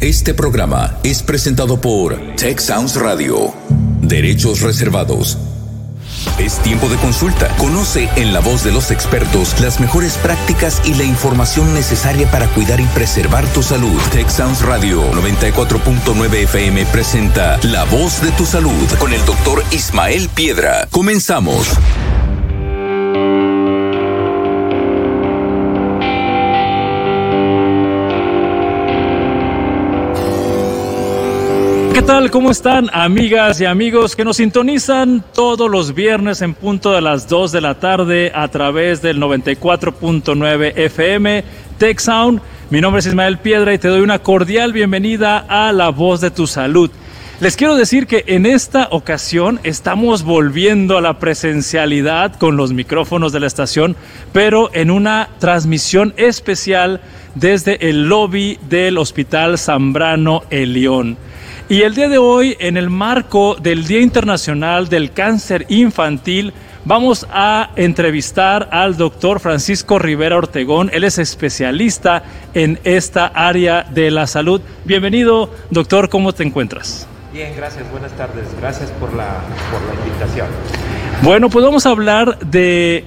Este programa es presentado por Tech Sounds Radio. Derechos reservados. Es tiempo de consulta. Conoce en la voz de los expertos las mejores prácticas y la información necesaria para cuidar y preservar tu salud. Tech Sounds Radio 94.9 FM presenta La voz de tu salud con el doctor Ismael Piedra. Comenzamos. ¿Qué tal? ¿Cómo están amigas y amigos que nos sintonizan todos los viernes en punto de las 2 de la tarde a través del 94.9 FM Tech Sound? Mi nombre es Ismael Piedra y te doy una cordial bienvenida a La Voz de tu Salud. Les quiero decir que en esta ocasión estamos volviendo a la presencialidad con los micrófonos de la estación, pero en una transmisión especial desde el lobby del Hospital Zambrano El León. Y el día de hoy, en el marco del Día Internacional del Cáncer Infantil, vamos a entrevistar al doctor Francisco Rivera Ortegón. Él es especialista en esta área de la salud. Bienvenido, doctor, ¿cómo te encuentras? Bien, gracias, buenas tardes. Gracias por la, por la invitación. Bueno, pues vamos a hablar de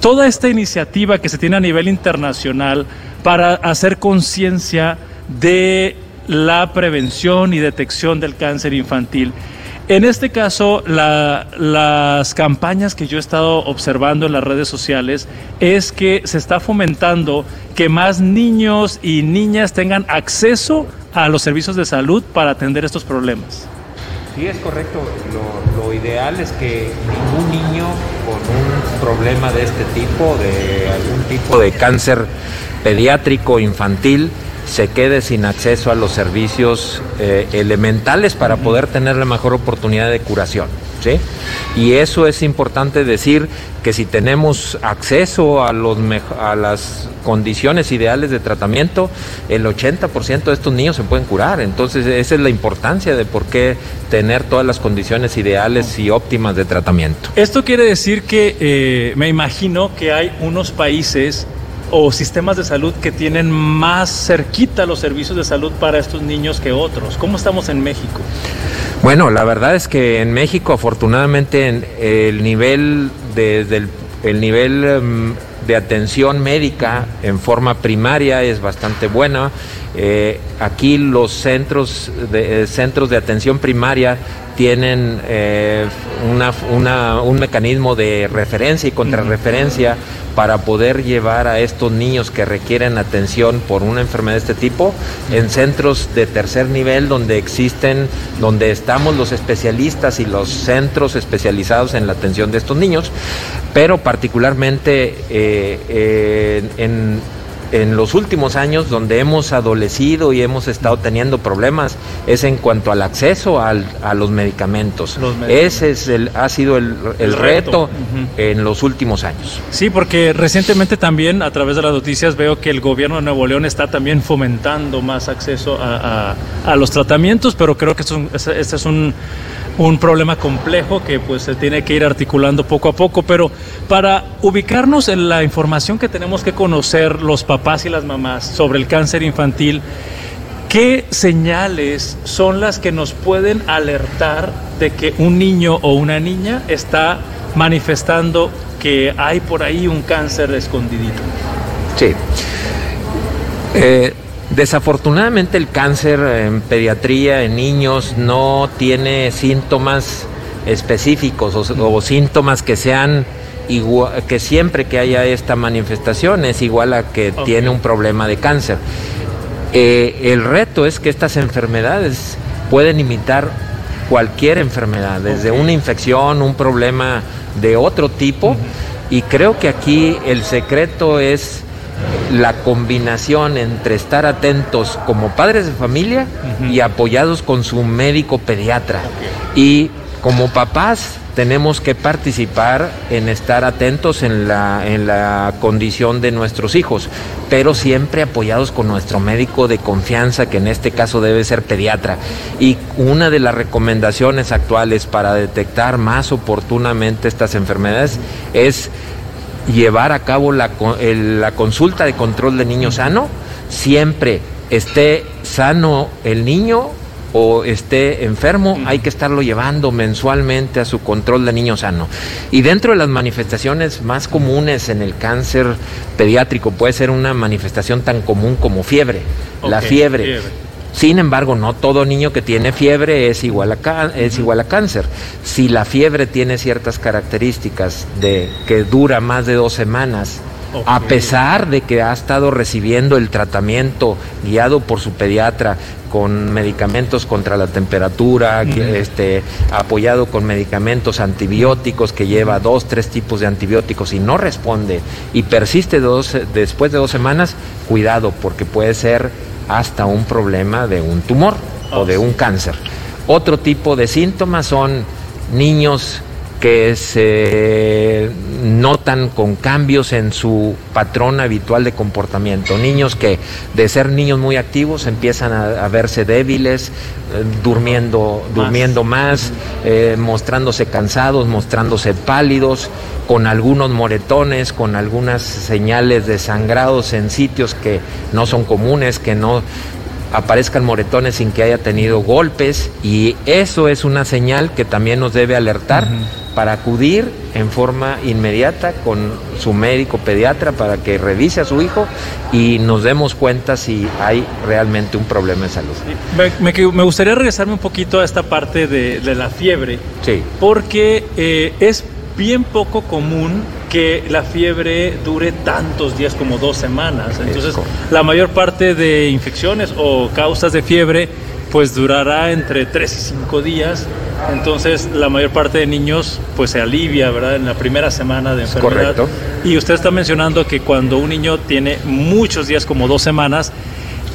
toda esta iniciativa que se tiene a nivel internacional para hacer conciencia de la prevención y detección del cáncer infantil. En este caso, las campañas que yo he estado observando en las redes sociales es que se está fomentando que más niños y niñas tengan acceso a los servicios de salud para atender estos problemas. Sí, es correcto. Lo, lo ideal es que ningún niño con un problema de este tipo, de algún tipo de cáncer pediátrico infantil, se quede sin acceso a los servicios eh, elementales para poder tener la mejor oportunidad de curación. ¿sí? Y eso es importante decir que si tenemos acceso a, los a las condiciones ideales de tratamiento, el 80% de estos niños se pueden curar. Entonces esa es la importancia de por qué tener todas las condiciones ideales y óptimas de tratamiento. Esto quiere decir que eh, me imagino que hay unos países o sistemas de salud que tienen más cerquita los servicios de salud para estos niños que otros? ¿Cómo estamos en México? Bueno, la verdad es que en México afortunadamente el nivel de, el nivel em, de atención médica en forma primaria es bastante buena. Eh, aquí los centros de, eh, centros de atención primaria tienen eh, un mecanismo de referencia y contrarreferencia para poder llevar a estos niños que requieren atención por una enfermedad de este tipo en centros de tercer nivel donde existen, donde estamos los especialistas y los centros especializados en la atención de estos niños, pero particularmente eh, eh, en en los últimos años donde hemos adolecido y hemos estado teniendo problemas es en cuanto al acceso a los medicamentos. Ese es el, ha sido el, reto, en los últimos años. Sí, porque recientemente también a través de las noticias veo que el gobierno de Nuevo León está también fomentando más acceso a, los tratamientos, pero creo que este es un un problema complejo que pues se tiene que ir articulando poco a poco, pero para ubicarnos en la información que tenemos que conocer los papás y las mamás sobre el cáncer infantil, ¿qué señales son las que nos pueden alertar de que un niño o una niña está manifestando que hay por ahí un cáncer escondidito? Sí. Eh, Desafortunadamente el cáncer en pediatría en niños no tiene síntomas específicos o, síntomas que sean igual, que siempre que haya esta manifestación es igual a que tiene un problema de cáncer. Eh, el reto es que estas enfermedades pueden imitar cualquier enfermedad, desde una infección, un problema de otro tipo, y creo que aquí el secreto es la combinación entre estar atentos como padres de familia y apoyados con su médico pediatra. Y como papás tenemos que participar en estar atentos en la, en la condición de nuestros hijos, pero siempre apoyados con nuestro médico de confianza, que en este caso debe ser pediatra. Y una de las recomendaciones actuales para detectar más oportunamente estas enfermedades es llevar a cabo la, la consulta de control de niño sano siempre esté sano el niño o esté enfermo, hay que estarlo llevando mensualmente a su control de niño sano. Y dentro de las manifestaciones más comunes en el cáncer pediátrico puede ser una manifestación tan común como fiebre, la fiebre. Sin embargo, no todo niño que tiene fiebre es igual, a es igual a cáncer. Si la fiebre tiene ciertas características de que dura más de dos semanas, a pesar de que ha estado recibiendo el tratamiento guiado por su pediatra con medicamentos contra la temperatura, este, apoyado con medicamentos antibióticos que lleva dos, tres tipos de antibióticos y no responde y persiste dos, después de dos semanas, cuidado porque puede ser hasta un problema de un tumor o de un cáncer. Otro tipo de síntomas son niños que se notan con cambios en su patrón habitual de comportamiento. Niños que de ser niños muy activos empiezan a, verse débiles, eh, durmiendo, más, durmiendo más eh, mostrándose cansados, mostrándose pálidos, con algunos moretones, con algunas señales de sangrados en sitios que no son comunes, que no aparezcan moretones sin que haya tenido golpes y eso es una señal que también nos debe alertar para acudir en forma inmediata con su médico pediatra para que revise a su hijo y nos demos cuenta si hay realmente un problema de salud. Me, gustaría regresarme un poquito a esta parte de, la fiebre, sí. porque eh, es bien poco común que la fiebre dure tantos días como dos semanas. Entonces, la mayor parte de infecciones o causas de fiebre pues durará entre 3 y 5 días. Entonces, la mayor parte de niños pues se alivia, ¿verdad? En la primera semana de enfermedad. Correcto. Y usted está mencionando que cuando un niño tiene muchos días, como dos semanas,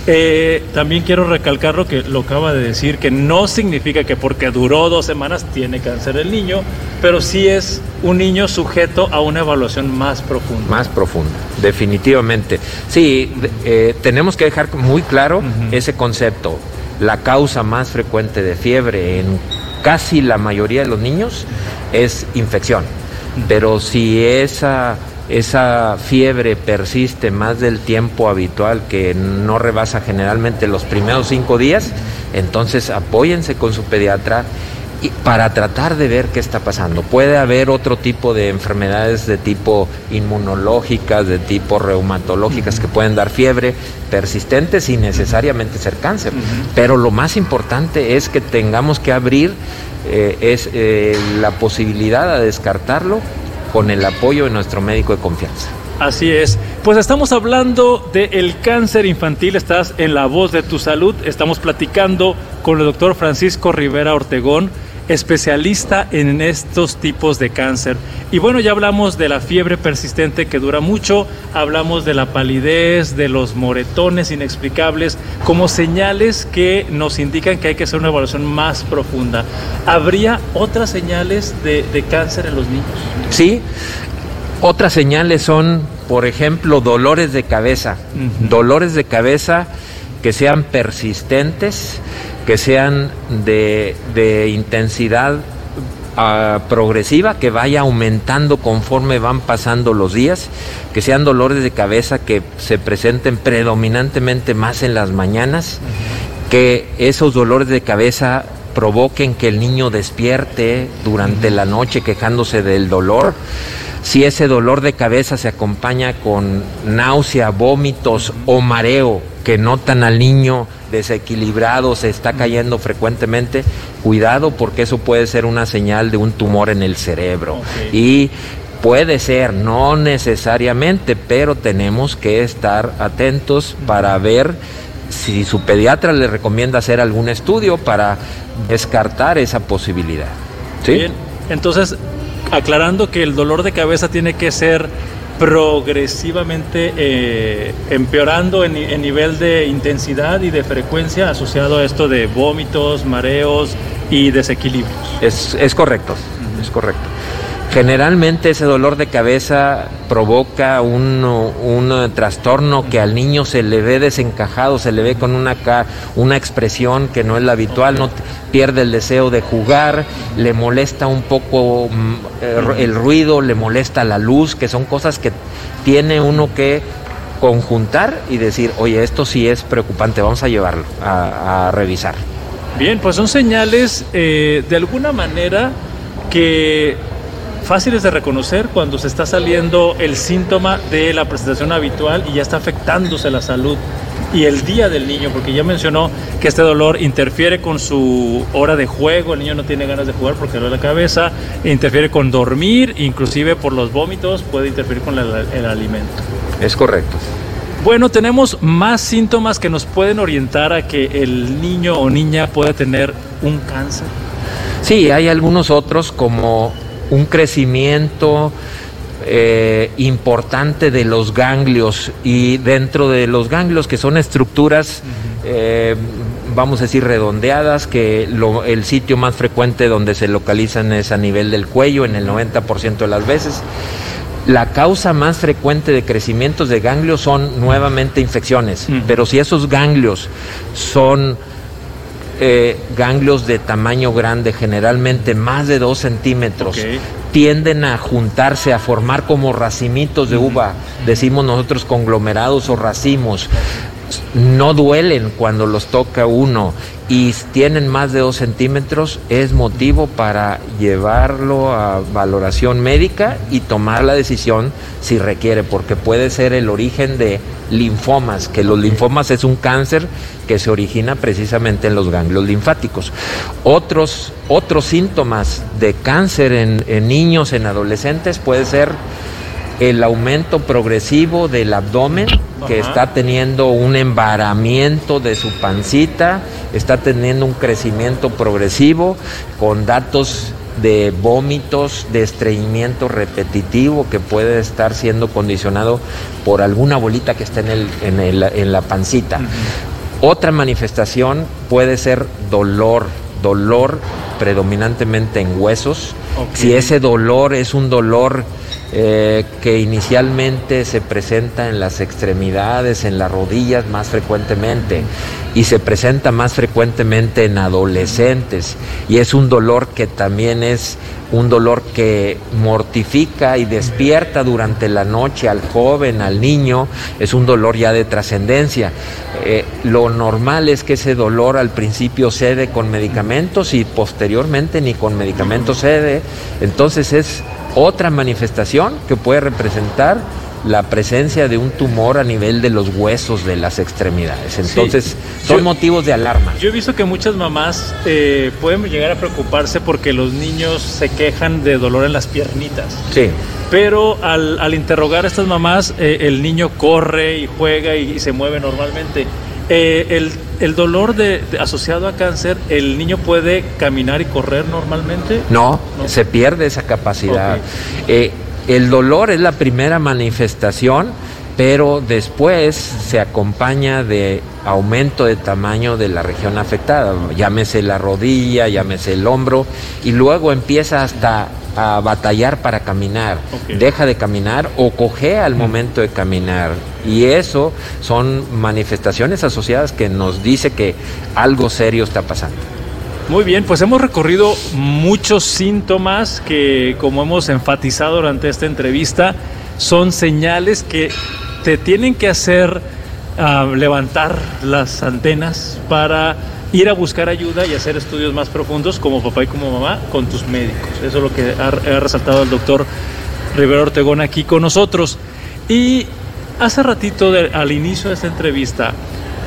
eh, también quiero recalcar lo que lo acaba de decir, que no significa que porque duró dos semanas tiene cáncer el niño, pero sí es un niño sujeto a una evaluación más profunda. Más profunda, definitivamente. Sí, eh, tenemos que dejar muy claro ese concepto. La causa más frecuente de fiebre en casi la mayoría de los niños es infección. Pero si esa esa fiebre persiste más del tiempo habitual que no rebasa generalmente los primeros cinco días, entonces apóyense con su pediatra y para tratar de ver qué está pasando. Puede haber otro tipo de enfermedades de tipo inmunológicas, de tipo reumatológicas que pueden dar fiebre persistente sin necesariamente ser cáncer. Pero lo más importante es que tengamos que abrir eh, es, eh, la posibilidad de descartarlo con el apoyo de nuestro médico de confianza. Así es. Pues estamos hablando del cáncer infantil, estás en la voz de tu salud, estamos platicando con el doctor Francisco Rivera Ortegón especialista en estos tipos de cáncer. Y bueno, ya hablamos de la fiebre persistente que dura mucho, hablamos de la palidez, de los moretones inexplicables, como señales que nos indican que hay que hacer una evaluación más profunda. ¿Habría otras señales de, cáncer en los niños? Sí, otras señales son, por ejemplo, dolores de cabeza, dolores de cabeza que sean persistentes, que sean de, intensidad ah, progresiva, que vaya aumentando conforme van pasando los días, que sean dolores de cabeza que se presenten predominantemente más en las mañanas, que esos dolores de cabeza provoquen que el niño despierte durante la noche quejándose del dolor. Si ese dolor de cabeza se acompaña con náusea, vómitos o mareo que notan al niño desequilibrado, se está cayendo frecuentemente, cuidado porque eso puede ser una señal de un tumor en el cerebro. Y puede ser, no necesariamente, pero tenemos que estar atentos para ver si su pediatra le recomienda hacer algún estudio para descartar esa posibilidad. ¿Sí? Bien, entonces, aclarando que el dolor de cabeza tiene que ser progresivamente eh, empeorando en, nivel de intensidad y de frecuencia asociado a esto de vómitos, mareos y desequilibrios. Es, es correcto, es correcto. Generalmente ese dolor de cabeza provoca un, un, trastorno que al niño se le ve desencajado, se le ve con una, una expresión que no es la habitual, no pierde el deseo de jugar, le molesta un poco mm, el ruido, le molesta la luz, que son cosas que tiene uno que conjuntar y decir, oye, esto sí es preocupante, vamos a llevarlo a, revisar. Bien, pues son señales eh, de alguna manera que fáciles de reconocer cuando se está saliendo el síntoma de la presentación habitual y ya está afectándose la salud y el día del niño, porque ya mencionó que este dolor interfiere con su hora de juego, el niño no tiene ganas de jugar porque le duele la cabeza, interfiere con dormir, inclusive por los vómitos puede interferir con el alimento. Es correcto. Bueno, tenemos más síntomas que nos pueden orientar a que el niño o niña pueda tener un cáncer. Sí, hay algunos otros como un crecimiento eh, importante de los ganglios. Y dentro de los ganglios que son estructuras, eh, vamos a decir, redondeadas, que el sitio más frecuente donde se localizan es a nivel del cuello en el 90% de las veces. La causa más frecuente de crecimientos de ganglios son nuevamente infecciones, pero si esos ganglios son eh, ganglios de tamaño grande, generalmente más de 2 centímetros, tienden a juntarse, a formar como racimitos de uva, decimos nosotros conglomerados o racimos no duelen cuando los toca uno y tienen más de dos centímetros, es motivo para llevarlo a valoración médica y tomar la decisión si requiere, porque puede ser el origen de linfomas, que los linfomas es un cáncer que se origina precisamente en los ganglios linfáticos. Otros, otros síntomas de cáncer en, en niños, en adolescentes, puede ser el aumento progresivo del abdomen, que está teniendo un embaramiento de su pancita, está teniendo un crecimiento progresivo con datos de vómitos, de estreñimiento repetitivo que puede estar siendo condicionado por alguna bolita que está en, el, en, el, en la pancita. Otra manifestación puede ser dolor, dolor predominantemente en huesos. Si ese dolor es un dolor eh, que inicialmente se presenta en las extremidades, en las rodillas más frecuentemente y se presenta más frecuentemente en adolescentes. Y es un dolor que también es un dolor que mortifica y despierta durante la noche al joven, al niño, es un dolor ya de trascendencia. Eh, lo normal es que ese dolor al principio cede con medicamentos y posteriormente ni con medicamentos cede, entonces es otra manifestación que puede representar la presencia de un tumor a nivel de los huesos de las extremidades. Entonces, son motivos de alarma. Yo he visto que muchas mamás eh, pueden llegar a preocuparse porque los niños se quejan de dolor en las piernitas. Sí. Pero al, interrogar a estas mamás, eh, el niño corre y juega y se mueve normalmente. Eh, el, dolor de, asociado a cáncer, ¿el niño puede caminar y correr normalmente? No, se pierde esa capacidad. Eh, el dolor es la primera manifestación, pero después se acompaña de aumento de tamaño de la región afectada, llámese la rodilla, llámese el hombro, y luego empieza hasta a batallar para caminar, deja de caminar o cojea al momento de caminar. Y eso son manifestaciones asociadas que nos dice que algo serio está pasando. Muy bien, pues hemos recorrido muchos síntomas que, como hemos enfatizado durante esta entrevista, son señales que te tienen que hacer ah, levantar las antenas para ir a buscar ayuda y hacer estudios más profundos como papá y como mamá con tus médicos. Eso es lo que ha, resaltado el doctor Rivera Ortegón aquí con nosotros. Y hace ratito, al inicio de esta entrevista,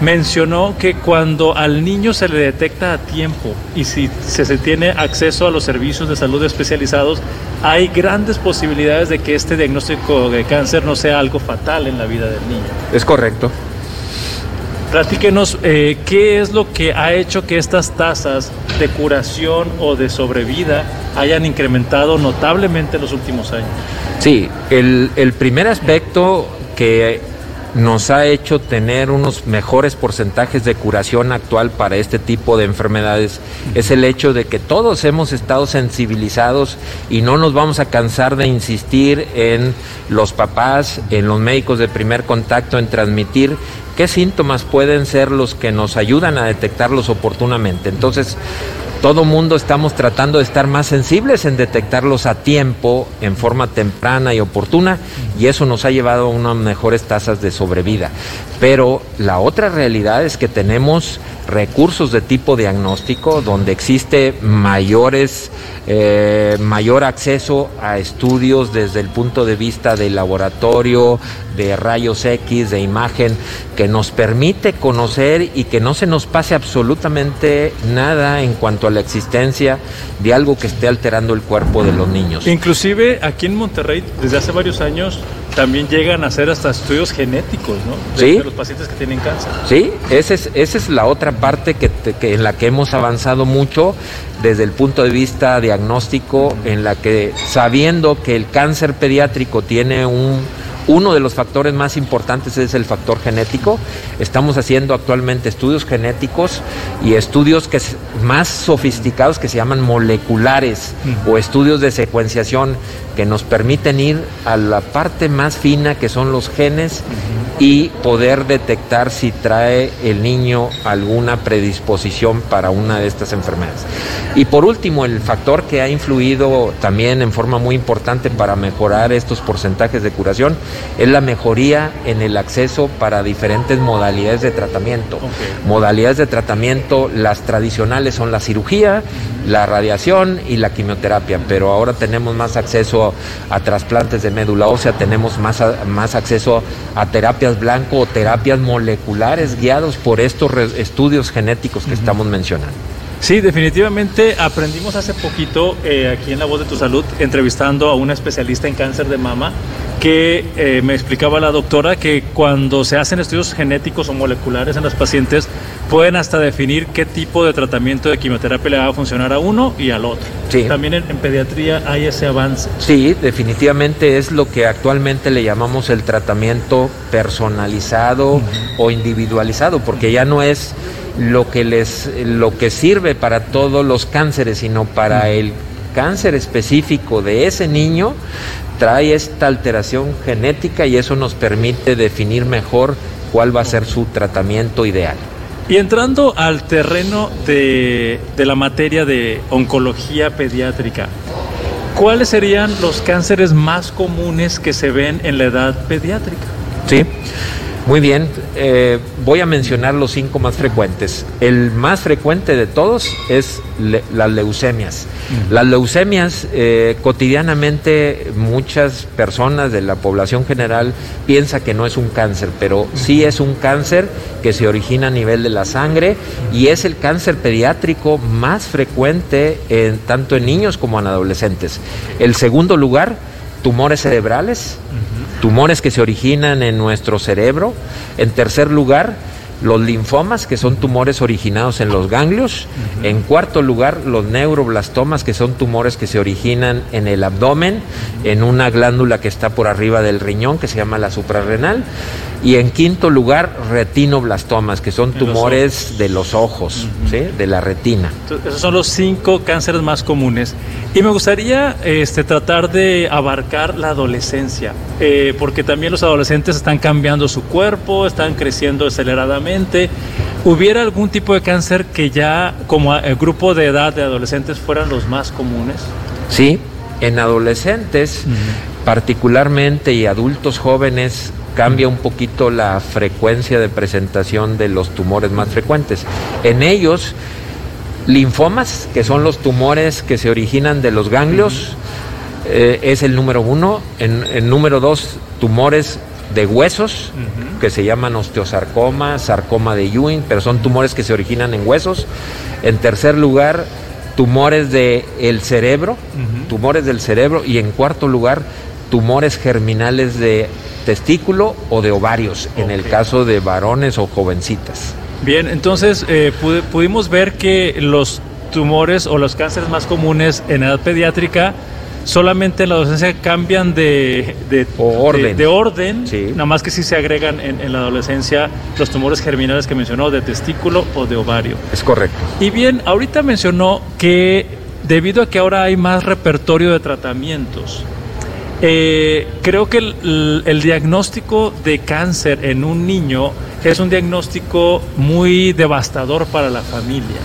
mencionó que cuando al niño se le detecta a tiempo y si se, se tiene acceso a los servicios de salud especializados, hay grandes posibilidades de que este diagnóstico de cáncer no sea algo fatal en la vida del niño. Es correcto. Platíquenos eh, qué es lo que ha hecho que estas tasas de curación o de sobrevida hayan incrementado notablemente en los últimos años. Sí, el, el primer aspecto que nos ha hecho tener unos mejores porcentajes de curación actual para este tipo de enfermedades es el hecho de que todos hemos estado sensibilizados y no nos vamos a cansar de insistir en los papás, en los médicos de primer contacto, en transmitir qué síntomas pueden ser los que nos ayudan a detectarlos oportunamente. Entonces, todo mundo estamos tratando de estar más sensibles en detectarlos a tiempo, en forma temprana y oportuna, y eso nos ha llevado a unas mejores tasas de sobrevida. Pero la otra realidad es que tenemos recursos de tipo diagnóstico donde existe mayores eh, mayor acceso a estudios desde el punto de vista de laboratorio, de rayos X, de imagen, que nos permite conocer y que no se nos pase absolutamente nada en cuanto a la existencia de algo que esté alterando el cuerpo de los niños. Inclusive aquí en Monterrey, desde hace varios años, también llegan a hacer hasta estudios genéticos, ¿no? De, los pacientes que tienen cáncer. Sí, esa es, esa es la otra parte que, que, en la que hemos avanzado mucho desde el punto de vista diagnóstico, en la que sabiendo que el cáncer pediátrico tiene un uno de los factores más importantes es el factor genético. Estamos haciendo actualmente estudios genéticos y estudios que más sofisticados que se llaman moleculares o estudios de secuenciación que nos permiten ir a la parte más fina que son los genes y poder detectar si trae el niño alguna predisposición para una de estas enfermedades. Y por último, el factor que ha influido también en forma muy importante para mejorar estos porcentajes de curación es la mejoría en el acceso para diferentes modalidades de tratamiento. Modalidades de tratamiento, las tradicionales son la cirugía, la radiación y la quimioterapia, pero ahora tenemos más acceso a trasplantes de médula ósea, tenemos más, más acceso a terapias blanco o terapias moleculares guiados por estos estudios genéticos que estamos mencionando. Sí, definitivamente aprendimos hace poquito eh, aquí en La Voz de tu Salud, entrevistando a una especialista en cáncer de mama, que eh, me explicaba la doctora que cuando se hacen estudios genéticos o moleculares en los pacientes, pueden hasta definir qué tipo de tratamiento de quimioterapia le va a funcionar a uno y al otro. Sí. También en, pediatría hay ese avance. Sí, definitivamente es lo que actualmente le llamamos el tratamiento personalizado o individualizado, porque ya no es lo que les lo que sirve para todos los cánceres, sino para el cáncer específico de ese niño trae esta alteración genética y eso nos permite definir mejor cuál va a ser su tratamiento ideal. Y entrando al terreno de, de la materia de oncología pediátrica, ¿cuáles serían los cánceres más comunes que se ven en la edad pediátrica? Sí. Muy bien, eh, voy a mencionar los cinco más frecuentes. El más frecuente de todos es las leucemias. Las leucemias, eh, cotidianamente muchas personas de la población general piensa que no es un cáncer, pero sí es un cáncer que se origina a nivel de la sangre y es el cáncer pediátrico más frecuente en, tanto en niños como en adolescentes. El segundo lugar, tumores cerebrales tumores que se originan en nuestro cerebro. En tercer lugar, los linfomas, que son tumores originados en los ganglios. En cuarto lugar, los neuroblastomas, que son tumores que se originan en el abdomen, en una glándula que está por arriba del riñón, que se llama la suprarrenal. Y en quinto lugar, retinoblastomas, que son tumores de los ojos, de la retina. esos son los cinco cánceres más comunes. Y me gustaría este, tratar de abarcar la adolescencia, eh, porque también los adolescentes están cambiando su cuerpo, están creciendo aceleradamente. ¿Hubiera algún tipo de cáncer que ya como el grupo de edad de adolescentes fueran los más comunes? Sí, en adolescentes particularmente y adultos jóvenes cambia un poquito la frecuencia de presentación de los tumores más frecuentes. En ellos, linfomas, que son los tumores que se originan de los ganglios, eh, es el número uno. En, el número dos, tumores de huesos, que se llaman osteosarcoma, sarcoma de Ewing, pero son tumores que se originan en huesos. En tercer lugar, tumores del el cerebro, tumores del cerebro. Y en cuarto lugar, tumores germinales de testículo o de ovarios, en el caso de varones o jovencitas. Bien, entonces eh, pudimos ver que los tumores o los cánceres más comunes en edad pediátrica solamente en la adolescencia cambian de, de orden, de, orden nada más que si se agregan en, en, la adolescencia los tumores germinales que mencionó de testículo o de ovario. Es correcto. Y bien, ahorita mencionó que debido a que ahora hay más repertorio de tratamientos, eh, creo que el, diagnóstico de cáncer en un niño es un diagnóstico muy devastador para la familia.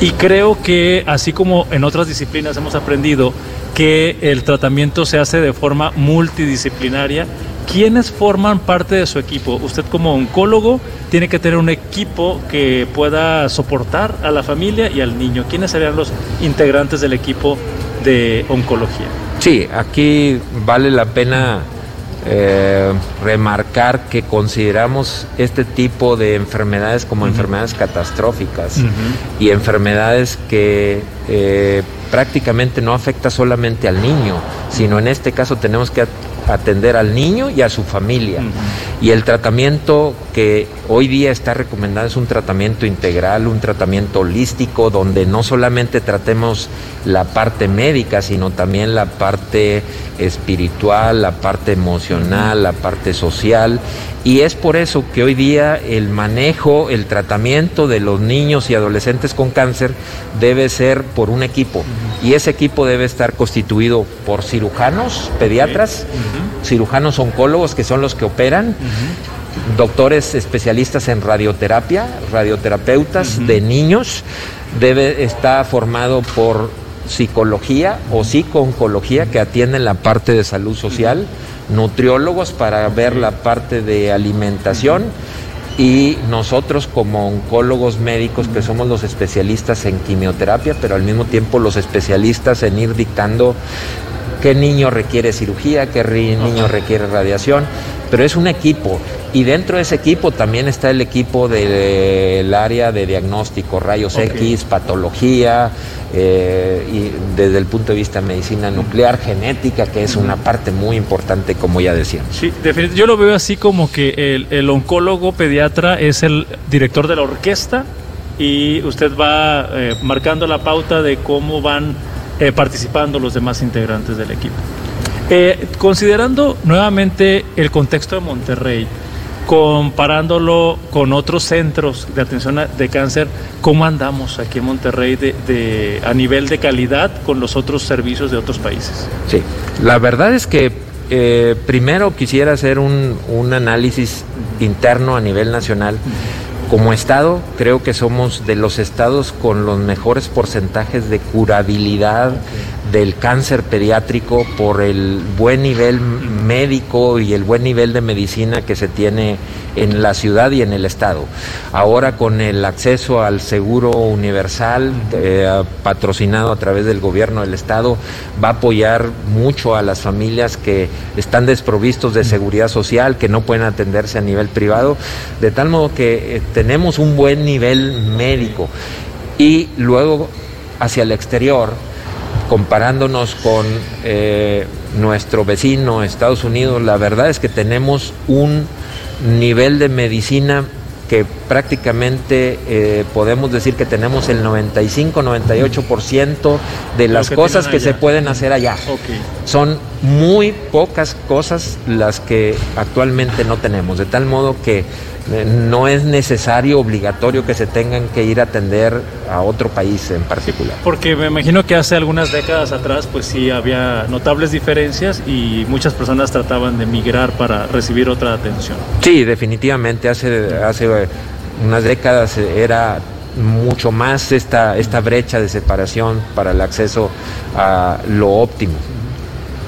Y creo que así como en otras disciplinas hemos aprendido que el tratamiento se hace de forma multidisciplinaria, ¿quiénes forman parte de su equipo? Usted como oncólogo tiene que tener un equipo que pueda soportar a la familia y al niño. ¿Quiénes serían los integrantes del equipo de oncología? Sí, aquí vale la pena eh, remarcar que consideramos este tipo de enfermedades como enfermedades catastróficas y enfermedades que eh, prácticamente no afecta solamente al niño, sino en este caso tenemos que atender al niño y a su familia. Y el tratamiento que hoy día está recomendado es un tratamiento integral, un tratamiento holístico, donde no solamente tratemos la parte médica, sino también la parte espiritual, la parte emocional, la parte social. Y es por eso que hoy día el manejo, el tratamiento de los niños y adolescentes con cáncer debe ser por un equipo. Y ese equipo debe estar constituido por cirujanos, pediatras, cirujanos oncólogos, que son los que operan, doctores especialistas en radioterapia, radioterapeutas de niños, debe estar formado por psicología o psico-oncología que atienden la parte de salud social, nutriólogos para ver la parte de alimentación y nosotros como oncólogos médicos que somos los especialistas en quimioterapia, pero al mismo tiempo los especialistas en ir dictando qué niño requiere cirugía, qué niño requiere radiación, pero es un equipo. Y dentro de ese equipo también está el equipo del área de diagnóstico, rayos X, patología, eh, y desde el punto de vista de medicina nuclear, genética, que es una parte muy importante, como ya decíamos. Sí, yo lo veo así como que el, oncólogo pediatra es el director de la orquesta y usted va eh, marcando la pauta de cómo van eh, participando los demás integrantes del equipo. considerando nuevamente el contexto de Monterrey, comparándolo con otros centros de atención de cáncer, ¿cómo andamos aquí en Monterrey de, a nivel de calidad con los otros servicios de otros países? Sí, la verdad es que eh, primero quisiera hacer un, análisis interno a nivel nacional. Como Estado, creo que somos de los estados con los mejores porcentajes de curabilidad del cáncer pediátrico por el buen nivel médico y el buen nivel de medicina que se tiene en la ciudad y en el estado. Ahora con el acceso al seguro universal eh, patrocinado a través del gobierno del estado va a apoyar mucho a las familias que están desprovistos de seguridad social, que no pueden atenderse a nivel privado, de tal modo que eh, tenemos un buen nivel médico. Y luego hacia el exterior comparándonos con eh, nuestro vecino Estados Unidos, la verdad es que tenemos un nivel de medicina que prácticamente eh, podemos decir que tenemos el 95-98% de las cosas que se pueden hacer allá. Son muy pocas cosas las que actualmente no tenemos, de tal modo que no es necesario, obligatorio que se tengan que ir a atender a otro país en particular. Porque me imagino que hace algunas décadas atrás pues sí había notables diferencias y muchas personas trataban de migrar para recibir otra atención. Sí, definitivamente, hace, hace unas décadas era mucho más esta, esta brecha de separación para el acceso a lo óptimo.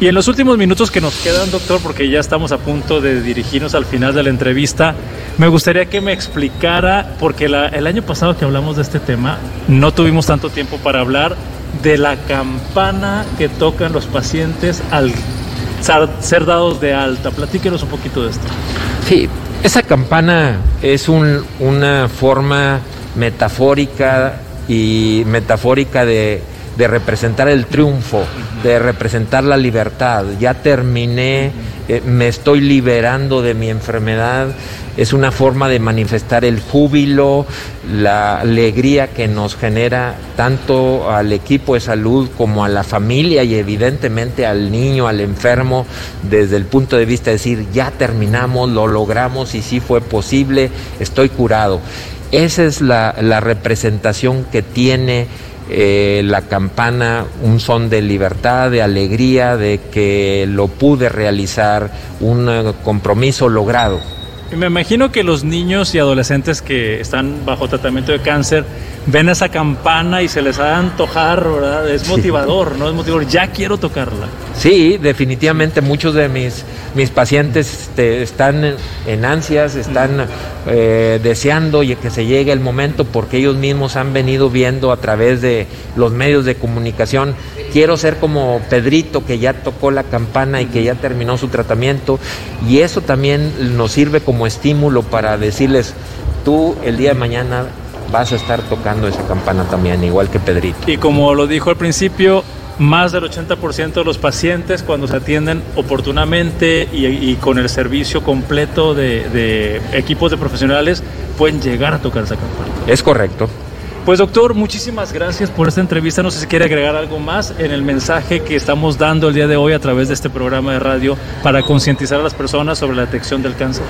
Y en los últimos minutos que nos quedan, doctor, porque ya estamos a punto de dirigirnos al final de la entrevista, me gustaría que me explicara, porque el año pasado que hablamos de este tema, no tuvimos tanto tiempo para hablar de la campana que tocan los pacientes al ser dados de alta. Platíquenos un poquito de esto. Sí, esa campana es una forma metafórica y metafórica de de representar el triunfo, de representar la libertad. Ya terminé, eh, me estoy liberando de mi enfermedad. Es una forma de manifestar el júbilo, la alegría que nos genera tanto al equipo de salud como a la familia y evidentemente al niño, al enfermo, desde el punto de vista de decir, ya terminamos, lo logramos y sí fue posible, estoy curado. Esa es la, la representación que tiene eh, la campana, un son de libertad, de alegría, de que lo pude realizar, un eh, compromiso logrado. Me imagino que los niños y adolescentes que están bajo tratamiento de cáncer ven esa campana y se les ha de antojar, ¿verdad? Es motivador, ¿no? Es motivador, ya quiero tocarla. Sí, definitivamente muchos de mis, mis pacientes este, están en ansias, están eh, deseando que se llegue el momento porque ellos mismos han venido viendo a través de los medios de comunicación. Quiero ser como Pedrito que ya tocó la campana y que ya terminó su tratamiento y eso también nos sirve como estímulo para decirles, tú el día de mañana vas a estar tocando esa campana también, igual que Pedrito. Y como lo dijo al principio, más del 80% de los pacientes cuando se atienden oportunamente y, con el servicio completo de, equipos de profesionales pueden llegar a tocar esa campana. Es correcto. Pues doctor, muchísimas gracias por esta entrevista. No sé si quiere agregar algo más en el mensaje que estamos dando el día de hoy a través de este programa de radio para concientizar a las personas sobre la detección del cáncer.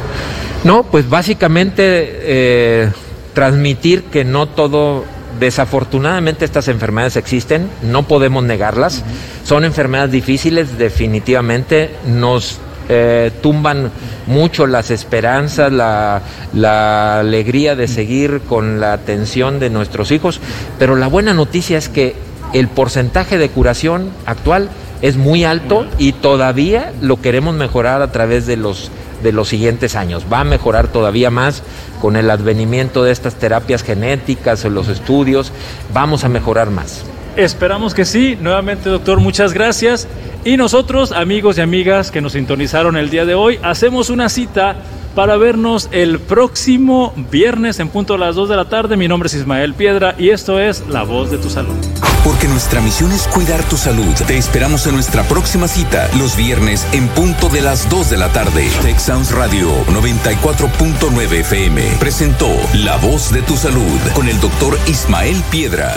No, pues básicamente eh, transmitir que no todo Desafortunadamente estas enfermedades existen, no podemos negarlas. Son enfermedades difíciles, definitivamente. Nos eh, tumban mucho las esperanzas, la, la, alegría de seguir con la atención de nuestros hijos. Pero la buena noticia es que el porcentaje de curación actual es muy alto y todavía lo queremos mejorar a través de los de los siguientes años. Va a mejorar todavía más con el advenimiento de estas terapias genéticas, en los estudios, vamos a mejorar más. Esperamos que sí. Nuevamente, doctor, muchas gracias. Y nosotros, amigos y amigas que nos sintonizaron el día de hoy, hacemos una cita para vernos el próximo viernes en punto a las 2 de la tarde. Mi nombre es Ismael Piedra y esto es La Voz de tu Salud. Porque nuestra misión es cuidar tu salud. Te esperamos en nuestra próxima cita los viernes en punto de las 2 de la tarde. Tech Sounds Radio 94.9 FM presentó La Voz de tu Salud con el doctor Ismael Piedra.